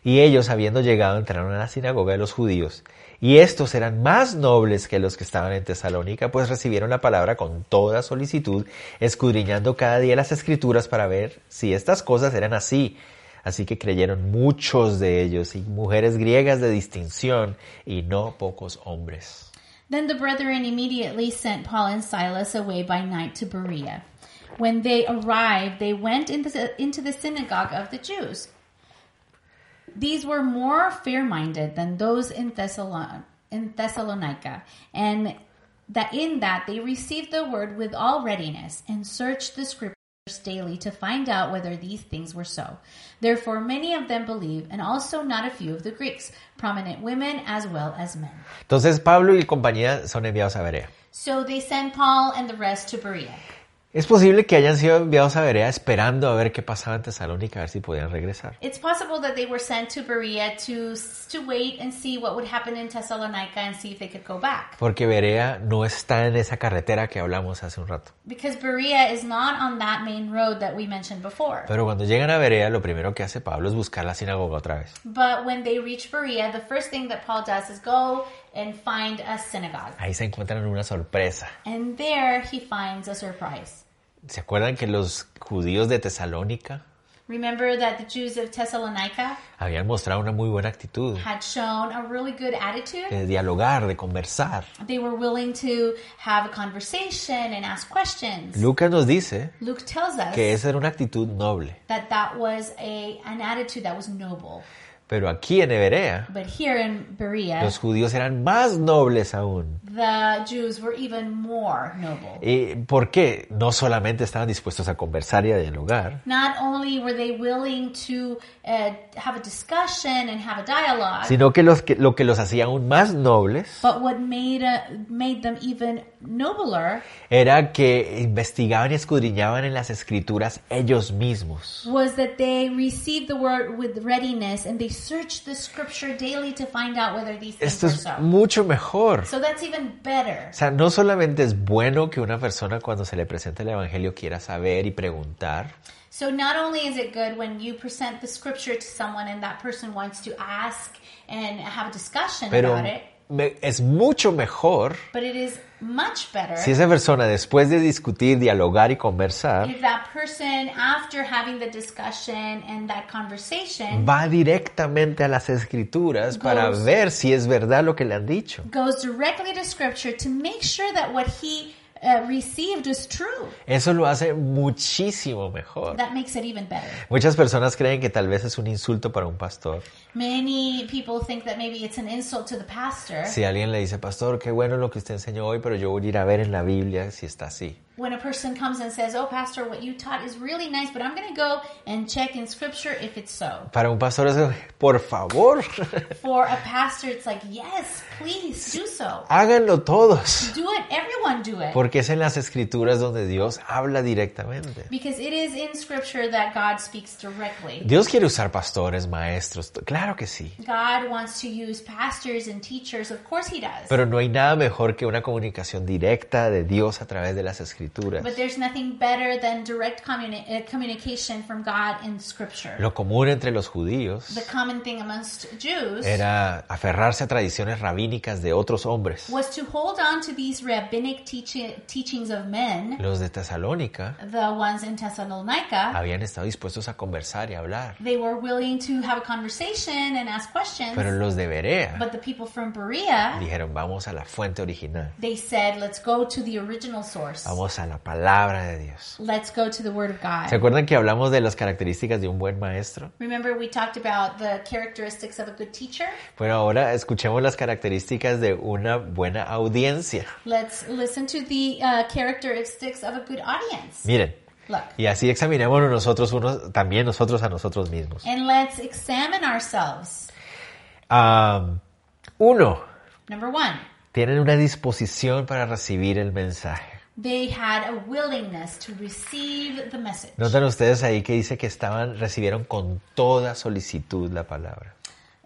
Y ellos, habiendo llegado, entraron a la sinagoga de los judíos. Y estos eran más nobles que los que estaban en Tesalónica, pues recibieron la palabra con toda solicitud, escudriñando cada día las escrituras para ver si estas cosas eran así. Así que creyeron muchos de ellos, y mujeres griegas de distinción, y no pocos hombres. Then the brethren immediately sent Paul and Silas away by night to Berea. When they arrived, they went into the, into the synagogue of the Jews. These were more fair minded than those in, Thessalon- in Thessalonica, and that in that they received the word with all readiness and searched the scriptures daily to find out whether these things were so. Therefore, many of them believe, and also not a few of the Greeks, prominent women as well as men. Entonces Pablo y compañía son enviados a Berea. So they sent Paul and the rest to Berea. Es posible que hayan sido enviados a Berea esperando a ver qué pasaba en Tesalónica, a ver si podían regresar. It's possible that they were sent to Berea to to wait and see what would happen in Thessalonica and see if they could go back. Porque Berea no está en esa carretera que hablamos hace un rato. Because Berea is not on that main road that we mentioned before. Pero cuando llegan a Berea, lo primero que hace Pablo es buscar la sinagoga otra vez. But when they reach Berea, the first thing that Paul does is go and find a synagogue. Ahí se encuentran una sorpresa. And there he finds a surprise. ¿Se acuerdan que los judíos de Tesalónica Remember that the Jews of Thessalonica habían mostrado una muy buena actitud had shown a really good attitude. de dialogar, de conversar? They were willing to have a conversation and ask questions. Lucas nos dice Luke tells us que esa era una actitud noble. that that was a an attitude that was noble. Pero aquí en Berea, But here in Berea, los judíos eran más nobles aún. the Jews were even more noble. ¿Y por qué? No solamente estaban dispuestos a conversar y a dialogar, Not only were they willing to uh, have a discussion and have a dialogue, sino que, los que lo que los hacía aún más nobles but what made uh, made them even nobler era que investigaban y escudriñaban en las escrituras ellos mismos. was that they received the word with readiness and they searched the scripture daily to find out whether these things Esto es so. mucho mejor. So that's even better. O sea, no solamente es bueno que una persona cuando se le presenta el Evangelio quiera saber y preguntar, So not only is it good when you present the scripture to someone and that person wants to ask and have a discussion pero about it, me- es mucho mejor but it is much better si esa persona después de discutir, dialogar y conversar, if that person, after having the discussion and that conversation, va directamente a las escrituras para Goes- ver si es verdad lo que le han dicho. goes directly to scripture to make sure that what he uh, received is true. Eso lo hace muchísimo mejor. That makes it even better. Muchas personas creen que tal vez es un insulto para un pastor. Many people think that maybe it's an insult to the pastor Si alguien le dice, pastor, qué bueno lo que usted enseñó hoy, pero yo voy a ir a ver en la Biblia si está así. When a person comes and says, "Oh, pastor, what you taught is really nice, but I'm going to go and check in scripture if it's so." Para un pastor eso, por favor, For a pastor, it's like, "Yes, please do so. háganlo todos. Do it. Everyone do it." Porque es en las escrituras donde Dios habla directamente. Because it is in scripture that God speaks directly. Dios quiere usar pastores, maestros, claro que sí. God wants to use pastors and teachers. Of course he does. Pero no hay nada mejor que una comunicación directa de Dios a través de las escrituras. But there's nothing better than direct communi- communication from God in scripture. Lo común entre los judíos The common thing amongst Jews era aferrarse a tradiciones rabínicas de otros hombres. was to hold on to these rabbinic teachi- teachings of men, Los de Tesalónica the ones in Thessalonica. habían estado dispuestos a conversar y hablar. They were willing to have a conversation and ask questions. Pero los de Berea But the people from Berea, dijeron, vamos a la fuente original. they said, let's go to the original source. Vamos a la palabra de Dios. Let's go to the Word of ¿Se God. acuerdan que hablamos de las características de un buen maestro? Remember, we talked about the characteristics of a good teacher? Bueno, ahora escuchemos las características de una buena audiencia. Let's listen to the uh, characteristics of a good audience. Miren, Look. y así examinémonos nosotros unos, también nosotros a nosotros mismos. And let's examine ourselves. Ah, uno, Number one, tienen una disposición para recibir el mensaje. They had a willingness to receive the message. Notan ustedes ahí que dice que estaban, recibieron con toda solicitud la palabra.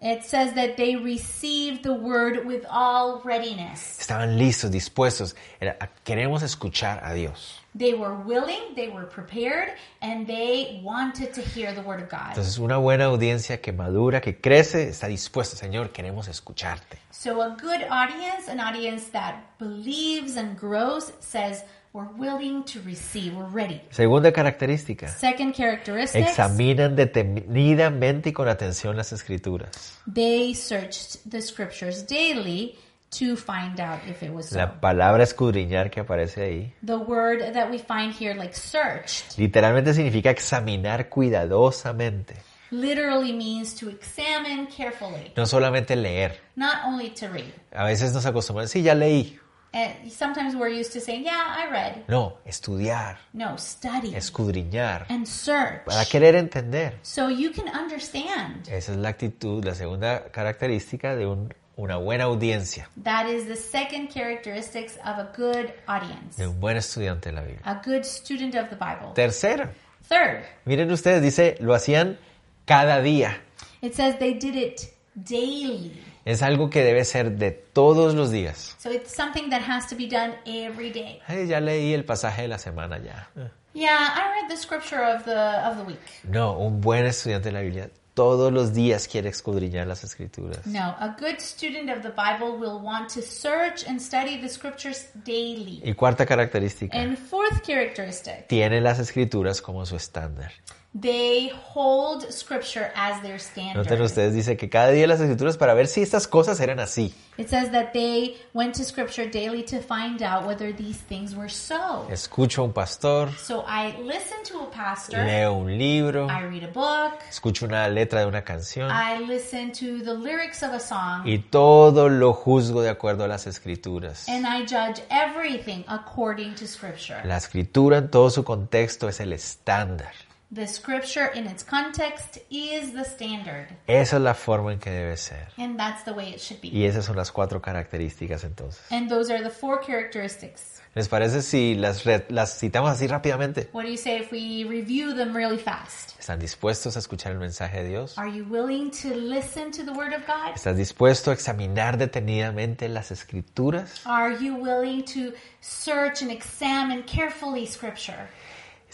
It says that they received the word with all readiness. Estaban listos, dispuestos. Era, queremos escuchar a Dios. They were willing, they were prepared, and they wanted to hear the word of God. Entonces, una buena audiencia que madura, que crece, está dispuesta. Señor, queremos escucharte. So, a good audience, an audience that believes and grows, says, We're willing to receive, we're ready. Segunda característica. Second characteristic, Examinan detenidamente y con atención las escrituras. they searched the scriptures daily to find out if it was so. La palabra escudriñar que aparece ahí The word that we find here, like searched, literalmente significa examinar cuidadosamente. literally means to examine carefully, No solamente leer. not only to read. A veces nos acostumbramos, sí, ya leí. And sometimes we're used to saying, Yeah, I read. No, estudiar, No, study escudriñar, and search para querer entender. so you can understand. Esa es la actitud, la segunda característica de un una buena audiencia, That is the second characteristics of a good audience, de un buen estudiante de la Biblia. a good student of the Bible. Tercero, Third, miren ustedes, dice, lo hacían cada día. it says they did it daily. Es algo que debe ser de todos los días. So it's something that has to be done every day. Ay, ya leí el pasaje de la semana ya. Yeah, I read the scripture of the of the week. No, un buen estudiante de la Biblia todos los días quiere escudriñar las escrituras. No, a good student of the Bible will want to search and study the scriptures daily. Y cuarta característica, And fourth characteristic, tiene las escrituras como su estándar. They hold scripture as their Noten standard. ustedes, dice que cada día las escrituras para ver si estas cosas eran así. It says that they went to scripture daily to find out whether these things were so. Escucho a un pastor, So I listen to a pastor, leo un libro, I read a book, escucho una letra de una canción I listen to the lyrics of a song, y todo lo juzgo de acuerdo a las escrituras. and I judge everything according to scripture. La escritura en todo su contexto es el estándar. The scripture in its context is the standard, Esa es la forma en que debe ser. and that's the way it should be. Y esas son las cuatro características entonces. And those are the four characteristics. ¿Les parece si las, las citamos así rápidamente? What do you say if we review them really fast? ¿Están dispuestos a escuchar el mensaje de Dios? Are you willing to listen to the word of God? ¿Estás dispuesto a examinar detenidamente las escrituras? Are you willing to search and examine carefully scripture?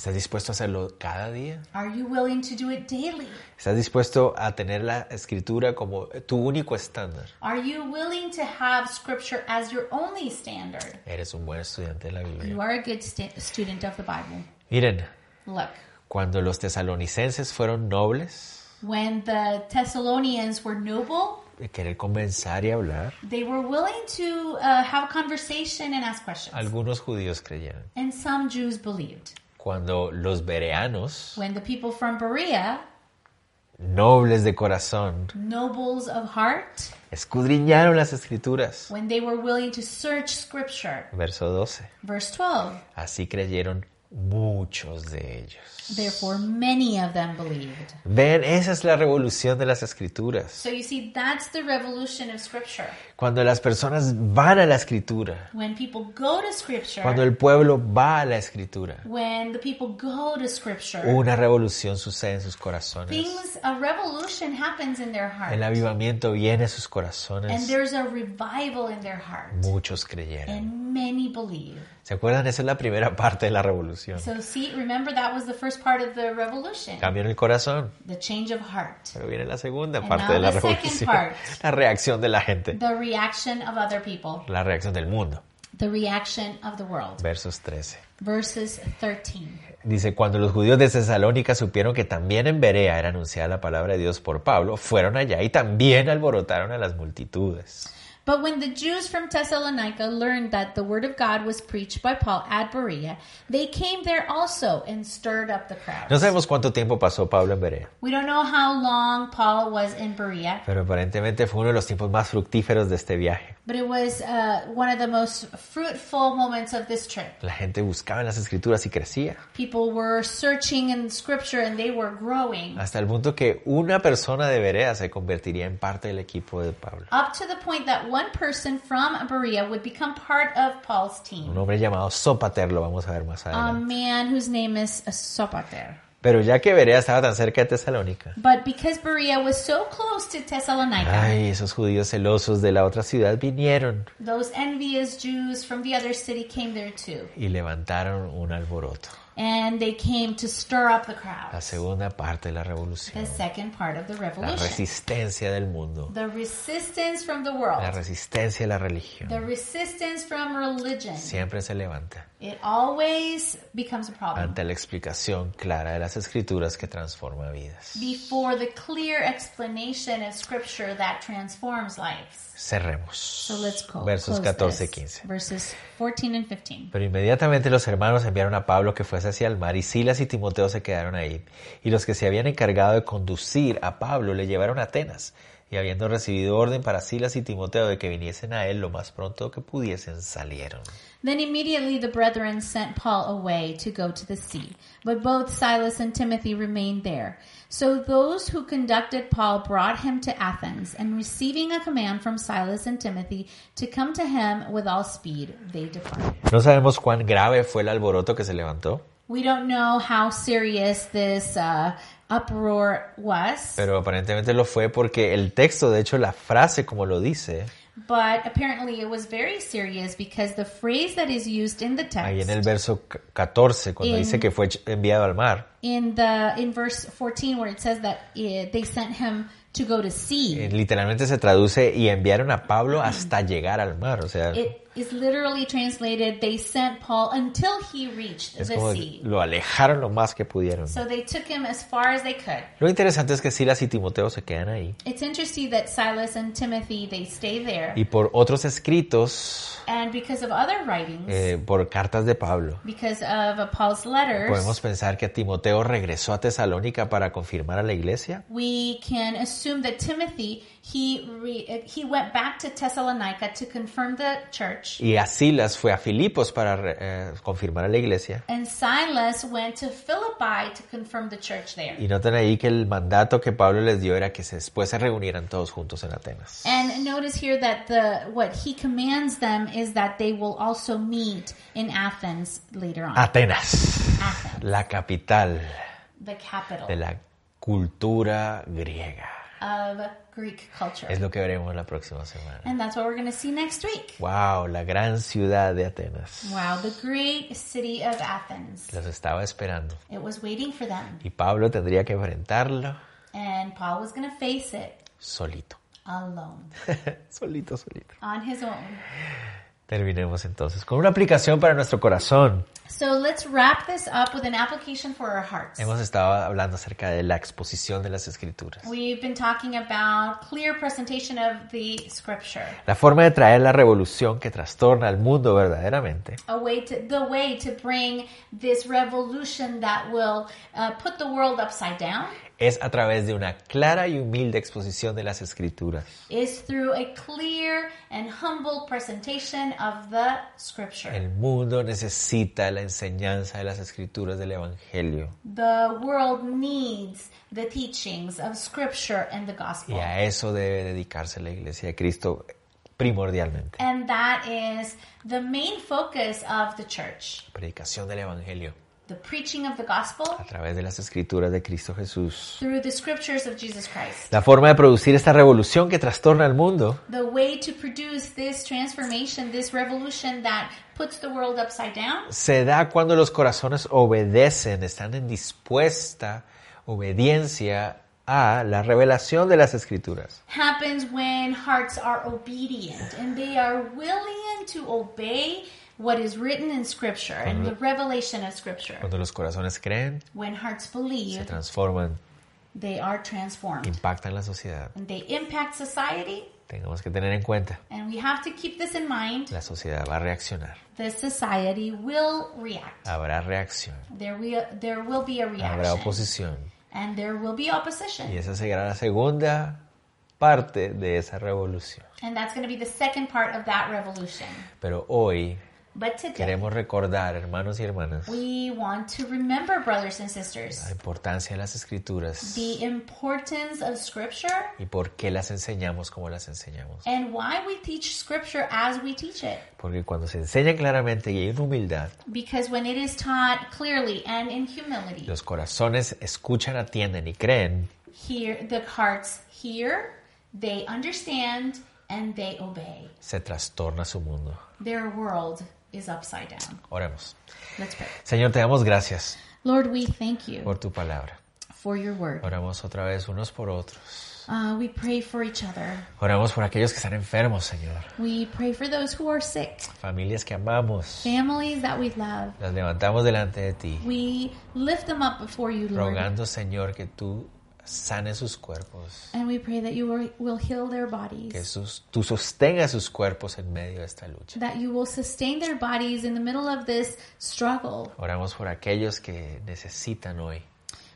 ¿Estás dispuesto a hacerlo cada día? Are you willing to do it daily? ¿Estás dispuesto a tener la escritura como tu único estándar? Are you willing to have scripture as your only standard? Eres un buen estudiante de la Biblia. You are a good student of the Bible. Miren, Look, cuando los tesalonicenses fueron nobles, when the Thessalonians were noble, de querer conversar y hablar, they were willing to uh, have a conversation and ask questions. algunos judíos creyeron. And some Jews believed. Cuando los bereanos, When the people from Berea, nobles de corazón, nobles of heart, escudriñaron las escrituras. when they were willing to search scripture, Verso 12. verse 12, Así creyeron muchos de ellos. Therefore many of them believed. Ven, esa es la revolución de las escrituras. So you see, that's the revolution of scripture. Cuando las personas van a la escritura, When people go to scripture, cuando el pueblo va a la escritura, when the people go to scripture, una revolución sucede en sus corazones. things, a revolution happens in their heart. El avivamiento viene a sus And corazones. there's a revival in their heart. Muchos creyeron. And many believe. ¿Se acuerdan? Esa es la primera parte de la revolución. So see, remember that was the first part of the revolution. Cambio en el corazón. The change of heart. Pero viene la segunda And parte de la revolución. part. La reacción de la gente. The reaction of other people. La reacción del mundo. The reaction of the world. Versos 13. Verses 13. Dice, cuando los judíos de Tesalónica supieron que también en Berea era anunciada la palabra de Dios por Pablo, fueron allá y también alborotaron a las multitudes. But when the Jews from Thessalonica learned that the word of God was preached by Paul at Berea, they came there also and stirred up the crowd. No sabemos cuánto tiempo pasó Pablo en Berea, We don't know how long Paul was in Berea, pero aparentemente fue uno de los tiempos más fructíferos de este viaje. But it was uh, one of the most fruitful moments of this trip. La gente buscaba en las escrituras y crecía, People were searching in scripture and they were growing hasta el punto que una persona de Berea se convertiría en parte del equipo de Pablo. up to the point that one person from Berea would become part of Paul's Un team. hombre llamado Sópater, lo vamos a ver más A adelante. man whose name is Sopater. Pero ya que Berea estaba tan cerca de Tesalónica, But because Berea was so close to Thessalonica, ay, esos judíos celosos de la otra ciudad vinieron those envious Jews from the other city came there too. y levantaron un alboroto. And they came to stir up the La crowd. segunda parte de la revolución. The second part of the La revolution. resistencia del mundo. The resistance from the La world. resistencia de la The religión. resistance from religion. Siempre se levanta It always becomes a problem. ante la explicación clara de las escrituras que transforma vidas. Before the clear explanation of scripture that transforms lives. Cerremos. So let's go. Versos close 14 y this. 15. Verses 14 and 15. Pero inmediatamente los hermanos enviaron a Pablo que hacia el mar y Silas y Timoteo se quedaron ahí. Y los que se habían encargado de conducir a Pablo le llevaron a Atenas. Y habiendo recibido orden para Silas y Timoteo de que viniesen a él lo más pronto que pudiesen, salieron. Then immediately the brethren sent Paul away to go to the sea. But both Silas and Timothy remained there. So those who conducted Paul brought him to Athens, and receiving a command from Silas and Timothy to come to him with all speed, they departed. No sabemos cuán grave fue el alboroto que se levantó, We don't know how serious this uh, uproar was, pero aparentemente lo fue porque el texto, de hecho la frase como lo dice, but apparently it was very serious because the phrase that is used in the ahí en el text, verso c- 14, cuando In- dice que fue enviado al mar, in the in verse 14, where it says that uh, they sent him to go to sea. eh, literalmente se traduce y enviaron a Pablo hasta llegar al mar, o sea, It is literally translated, they sent Paul until he reached es the como sea. lo alejaron lo más que pudieron. So they took him as far as they could. Lo interesante es que Silas y Timoteo se quedan ahí It's interesting that Silas and Timothy, they stay there. y por otros escritos, And because of other writings, eh, por cartas de Pablo, because of Paul's letters, podemos pensar que Timoteo regresó a Tesalónica para confirmar a la iglesia. we can assume that Timothy, he, re, he went back to Thessalonica to confirm the church. Y a Silas fue a Filipos para eh, confirmar a la iglesia. And Silas went to Philippi to confirm the church there. Y noten ahí que el mandato que Pablo les dio era que después se reunieran todos juntos en Atenas. And notice here that the what he commands them is that they will also meet in Athens later on. Atenas, Athens, la capital the capital de la cultura griega. Of Greek culture. Es lo que veremos la próxima semana. And that's what we're going to see next week. Wow, la gran ciudad de Atenas. Wow, the great city of Athens. Los estaba esperando. It was waiting for them. Y Pablo tendría que enfrentarlo And Paul was going to face it solito. alone, solito, solito. on his own. Terminemos entonces con una aplicación para nuestro corazón. So let's wrap this up with an application for our hearts. Hemos estado hablando acerca de la exposición de las escrituras. We've been talking about clear presentation of the scripture. La forma de traer la revolución que trastorna al mundo verdaderamente a way to the way to bring this revolution that will uh, put the world upside down es a través de una clara y humilde exposición de las escrituras. is through a clear and humble presentation of the scripture. El mundo necesita la enseñanza de las escrituras del Evangelio The world needs the teachings of scripture and the y gospel. a eso debe dedicarse la iglesia de Cristo primordialmente. And that is the main focus of the church. Predicación del Evangelio The preaching of the gospel a través de las escrituras de Cristo Jesús. through the scriptures of Jesus Christ. La forma de producir esta revolución que trastorna al mundo The way to produce this transformation, this revolution that puts the world upside down, se da cuando los corazones obedecen, están en dispuesta obediencia a la revelación de las escrituras. happens when hearts are obedient and they are willing to obey what is written in scripture and the revelation of scripture. Cuando los corazones creen, When hearts se believe, transforman, they are transformed impactan la sociedad. and they impact society. Tenemos que tener en cuenta, And we have to keep this in mind. la sociedad va a reaccionar. The society will react. Habrá reacción, There will, there will be a habrá reaction. oposición. And there will be Y opposition. esa será la segunda parte de esa revolución. And that's going to be the second part of that revolution. Pero hoy But today, queremos recordar, hermanos y hermanas, we want to remember, brothers and sisters, la importancia de las escrituras the importance of scripture y por qué las enseñamos como las enseñamos. and why we teach scripture as we teach it. Porque cuando se enseña claramente y en humildad, Because when it is taught clearly and in humility, los corazones escuchan, atienden y creen, here the hearts hear, they understand, and they obey. se trastorna su mundo. Their world is upside down. Oremos. Let's pray. Señor, te damos gracias Lord, we thank you por tu palabra. for your word. Oramos otra vez unos por otros. Uh, we pray for each other. Oramos por aquellos que están enfermos, Señor. We pray for those who are sick, Familias que amamos. families that we love. Las levantamos delante de ti, We lift them up before you, Lord. rogando, Señor, que tú sanes sus cuerpos. And we pray that you will, heal their Que bodies, sus, tú sostengas sus cuerpos en medio de esta lucha. that you will sustain their bodies in the middle of this struggle. Oramos por aquellos que necesitan hoy.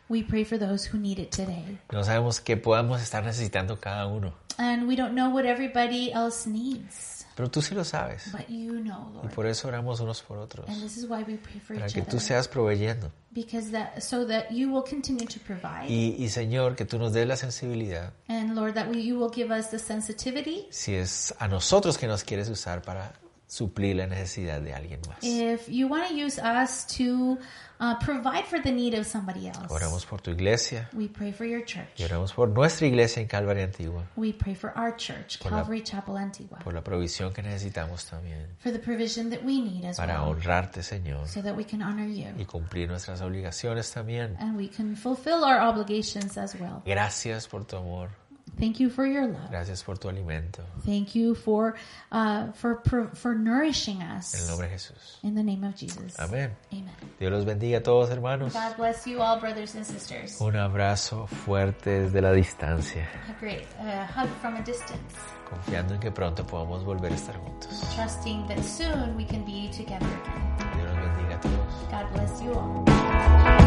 We pray for those who need it today. No sabemos qué podamos estar necesitando cada uno, And we don't know what everybody else needs. Pero tú sí lo sabes. But you know, Y Lord. por eso oramos unos por otros. And this is why we pray for Para each que tú other. seas proveyendo. Because that so that you will continue to provide. Y, y Señor, que tú nos des la sensibilidad. And Lord, that we, you will give us the sensitivity Si es a nosotros que nos quieres usar para suplir la necesidad de alguien más. if you want to use us to uh, provide for the need of somebody else. Oramos por tu iglesia. We pray for your church. Y oramos por nuestra iglesia en Calvary Antigua. We pray for our church, Por la- Calvary Chapel Antigua, Por la provisión que necesitamos también. for the provision that we need as Para well, honrarte, Señor. so that we can honor you Y cumplir nuestras obligaciones también. and we can fulfill our obligations as well. Gracias por tu amor. Thank you for your love. Gracias por tu alimento. Thank you for uh, for for nourishing En el us. nombre de Jesús. In the name of Jesus. Amén. Amen. Dios los bendiga a todos, hermanos. God bless you all, brothers and sisters. Un abrazo fuerte desde la distancia, A great uh, hug from a distance, confiando en que pronto podamos volver a estar juntos. trusting that soon we can be together again. Dios los bendiga a todos. God bless you all.